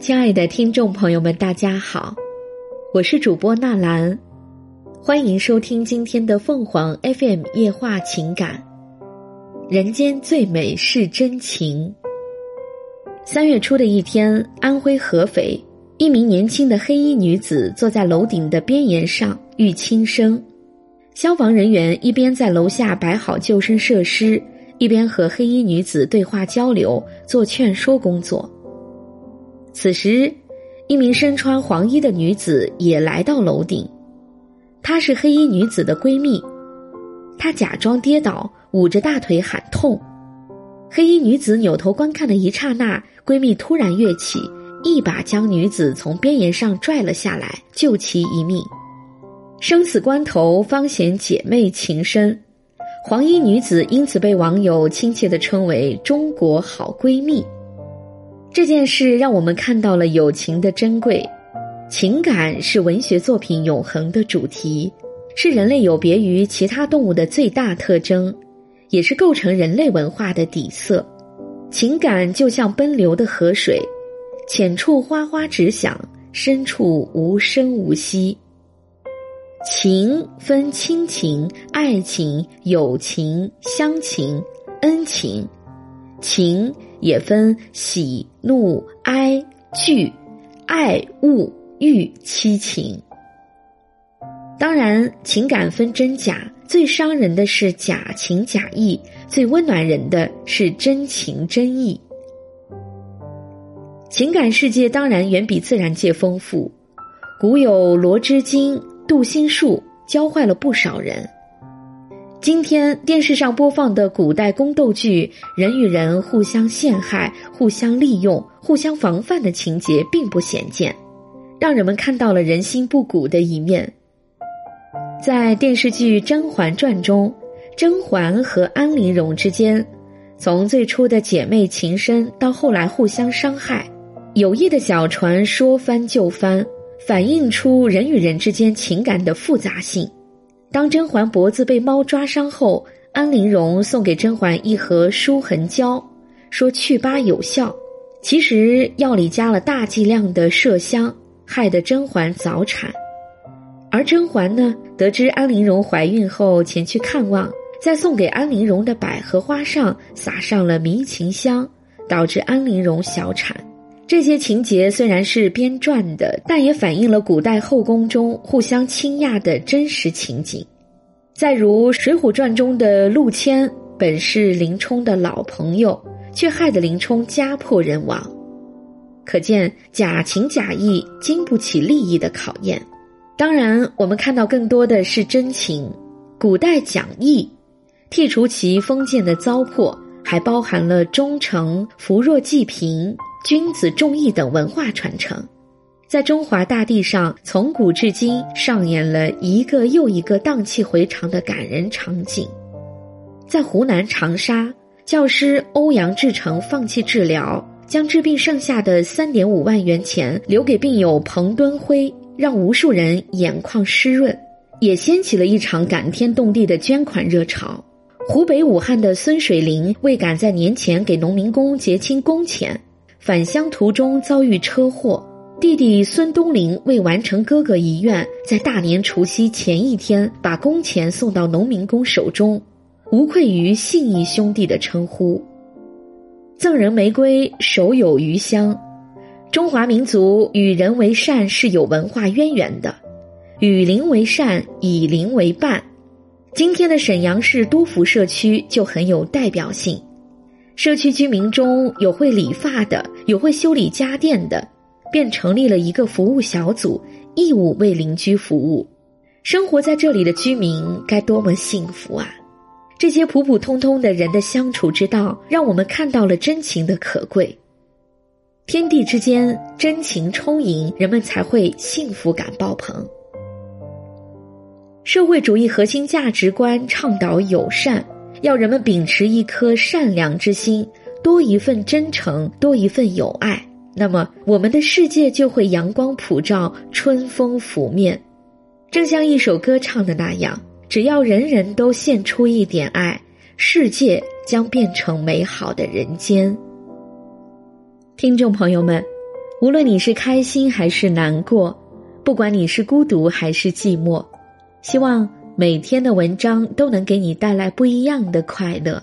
亲爱的听众朋友们，大家好，我是主播纳兰，欢迎收听今天的凤凰 FM 夜话情感。人间最美是真情。三月初的一天，安徽合肥一名年轻的黑衣女子坐在楼顶的边沿上欲轻生，消防人员一边在楼下摆好救生设施，一边和黑衣女子对话交流，做劝说工作。此时，一名身穿黄衣的女子也来到楼顶，她是黑衣女子的闺蜜。她假装跌倒，捂着大腿喊痛。黑衣女子扭头观看的一刹那，闺蜜突然跃起，一把将女子从边沿上拽了下来，救其一命。生死关头，方显姐妹情深。黄衣女子因此被网友亲切地称为“中国好闺蜜”。这件事让我们看到了友情的珍贵，情感是文学作品永恒的主题，是人类有别于其他动物的最大特征，也是构成人类文化的底色。情感就像奔流的河水，浅处哗哗直响，深处无声无息。情分亲情、爱情、友情、乡情、恩情，情。也分喜怒哀惧、爱恶欲七情。当然，情感分真假，最伤人的是假情假意，最温暖人的是真情真意。情感世界当然远比自然界丰富，古有罗织经、杜心术，教坏了不少人。今天电视上播放的古代宫斗剧，人与人互相陷害、互相利用、互相防范的情节并不鲜见，让人们看到了人心不古的一面。在电视剧《甄嬛传》中，甄嬛和安陵容之间，从最初的姐妹情深到后来互相伤害，友谊的小船说翻就翻，反映出人与人之间情感的复杂性。当甄嬛脖子被猫抓伤后，安陵容送给甄嬛一盒舒痕胶，说祛疤有效。其实药里加了大剂量的麝香，害得甄嬛早产。而甄嬛呢，得知安陵容怀孕后前去看望，在送给安陵容的百合花上撒上了迷情香，导致安陵容小产。这些情节虽然是编撰的，但也反映了古代后宫中互相倾轧的真实情景。再如《水浒传》中的陆谦，本是林冲的老朋友，却害得林冲家破人亡。可见假情假意经不起利益的考验。当然，我们看到更多的是真情。古代讲义，剔除其封建的糟粕，还包含了忠诚、扶弱济贫。君子重义等文化传承，在中华大地上从古至今上演了一个又一个荡气回肠的感人场景。在湖南长沙，教师欧阳志成放弃治疗，将治病剩下的三点五万元钱留给病友彭敦辉，让无数人眼眶湿润，也掀起了一场感天动地的捐款热潮。湖北武汉的孙水林为赶在年前给农民工结清工钱。返乡途中遭遇车祸，弟弟孙东林为完成哥哥遗愿，在大年除夕前一天把工钱送到农民工手中，无愧于信义兄弟的称呼。赠人玫瑰，手有余香。中华民族与人为善是有文化渊源的，与邻为善，以邻为伴。今天的沈阳市都福社区就很有代表性。社区居民中有会理发的，有会修理家电的，便成立了一个服务小组，义务为邻居服务。生活在这里的居民该多么幸福啊！这些普普通通的人的相处之道，让我们看到了真情的可贵。天地之间真情充盈，人们才会幸福感爆棚。社会主义核心价值观倡导友善。要人们秉持一颗善良之心，多一份真诚，多一份友爱，那么我们的世界就会阳光普照，春风拂面。正像一首歌唱的那样，只要人人都献出一点爱，世界将变成美好的人间。听众朋友们，无论你是开心还是难过，不管你是孤独还是寂寞，希望每天的文章都能给你带来不一样的快乐。